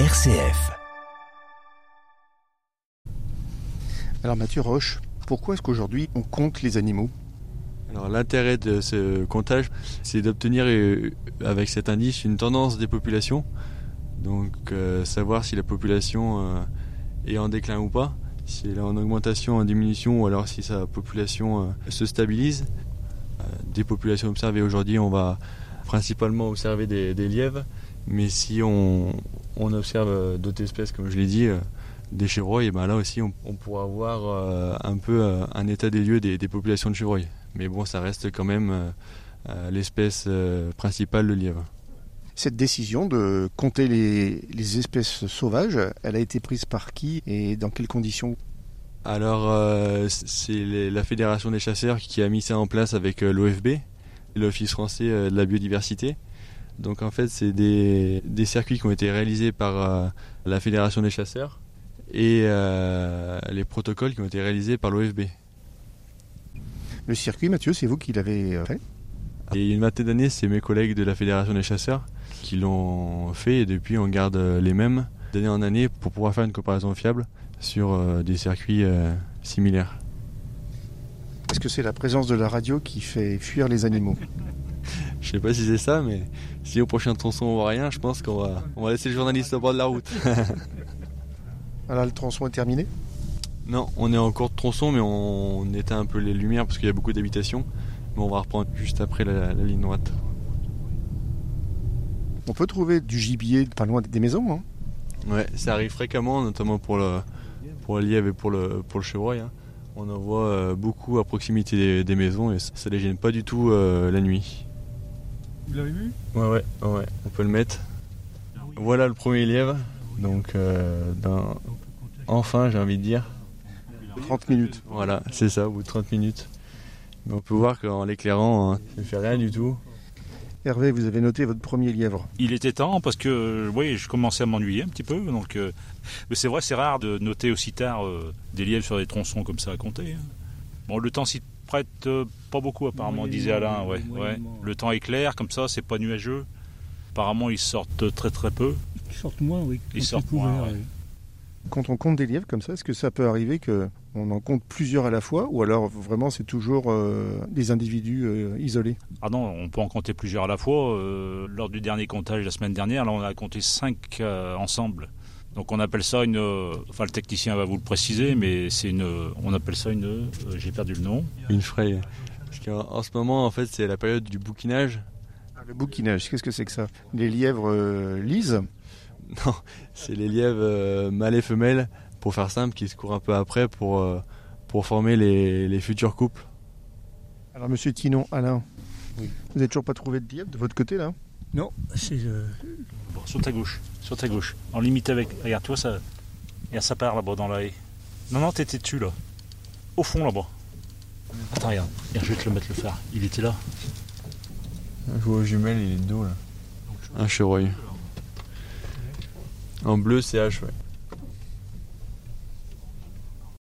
RCF. Alors Mathieu Roche, pourquoi est-ce qu'aujourd'hui on compte les animaux? Alors l'intérêt de ce comptage, c'est d'obtenir euh, avec cet indice une tendance des populations. Donc euh, savoir si la population euh, est en déclin ou pas, si elle est en augmentation, en diminution ou alors si sa population euh, se stabilise. Euh, des populations observées aujourd'hui, on va principalement observer des, des lièvres, mais si on, on observe euh, d'autres espèces, comme je l'ai dit, euh, des chevreuils, et ben là aussi on, on pourra avoir euh, un peu un état des lieux des, des populations de chevreuils. Mais bon, ça reste quand même l'espèce principale, le lièvre. Cette décision de compter les, les espèces sauvages, elle a été prise par qui et dans quelles conditions? Alors, euh, c'est la Fédération des chasseurs qui a mis ça en place avec l'OFB, l'Office français de la biodiversité. Donc en fait, c'est des, des circuits qui ont été réalisés par euh, la Fédération des chasseurs et euh, les protocoles qui ont été réalisés par l'OFB. Le circuit, Mathieu, c'est vous qui l'avez euh, fait? Et il y a une vingtaine d'années, c'est mes collègues de la Fédération des chasseurs qui l'ont fait et depuis on garde les mêmes d'année en année pour pouvoir faire une comparaison fiable sur euh, des circuits similaires. Est-ce que c'est la présence de la radio qui fait fuir les animaux? Je sais pas si c'est ça, mais si au prochain tronçon on voit rien, je pense qu'on va, on va laisser le journaliste au bord de la route. Alors le tronçon est terminé? Non, on est en cours de tronçon, mais on éteint un peu les lumières parce qu'il y a beaucoup d'habitations. Mais on va reprendre juste après la, la ligne droite. On peut trouver du gibier pas loin des maisons. Hein? Ouais, ça arrive fréquemment, notamment pour le, pour le lièvre et pour le, pour le chevreuil. hein. On en voit euh, beaucoup à proximité des, des maisons et ça, ça les gêne pas du tout euh, la nuit. Vous l'avez vu Ouais, ouais, ouais, on peut le mettre. Voilà le premier lièvre. Donc, euh, enfin, j'ai envie de dire. 30 minutes. Voilà, c'est ça, au bout de 30 minutes. Mais on peut voir qu'en l'éclairant, hein, ça ne fait rien du tout. Hervé, vous avez noté votre premier lièvre. Il était temps parce que oui, je commençais à m'ennuyer un petit peu. Donc, euh, mais c'est vrai, c'est rare de noter aussi tard euh, des lièvres sur des tronçons comme ça à compter. hein. Bon, le temps s'y prête euh, pas beaucoup apparemment, disait Alain. Ouais, ouais. Le temps est clair, comme ça, c'est pas nuageux. Apparemment, ils sortent très très peu. Ils sortent moins, oui. Ils quand sortent moins, ouais. Quand on compte des lièvres comme ça, est-ce que ça peut arriver que on en compte plusieurs à la fois ou alors vraiment c'est toujours euh, des individus euh, isolés? Ah non, on peut en compter plusieurs à la fois. Euh, lors du dernier comptage la semaine dernière, là, on a compté cinq euh, ensemble. Donc on appelle ça une. euh, Enfin, le technicien va vous le préciser, mais c'est une. On appelle ça une. euh, J'ai perdu le nom. Une fraye. Parce qu'en en ce moment, en fait, c'est la période du bouquinage. Le bouquinage, qu'est-ce que c'est que ça? Les lièvres euh, lisent? Non, c'est les lièvres euh, mâles et femelles, pour faire simple, qui se courent un peu après pour, euh, pour former les, les futurs couples. Alors Monsieur Tinon, Alain, vous n'avez toujours pas trouvé de lièvre de votre côté là? Non, c'est euh, Bon, sur ta gauche, sur ta gauche. En limite avec. Regarde, toi, ça. Regarde, ça part là-bas dans la haie. Non, non, t'étais dessus là. Au fond là-bas. Attends, regarde. Regarde, je vais te le mettre le fer. Il était là. Je vois aux jumelles, il est de dos là. Un chevreuil. En bleu, c'est H, ouais.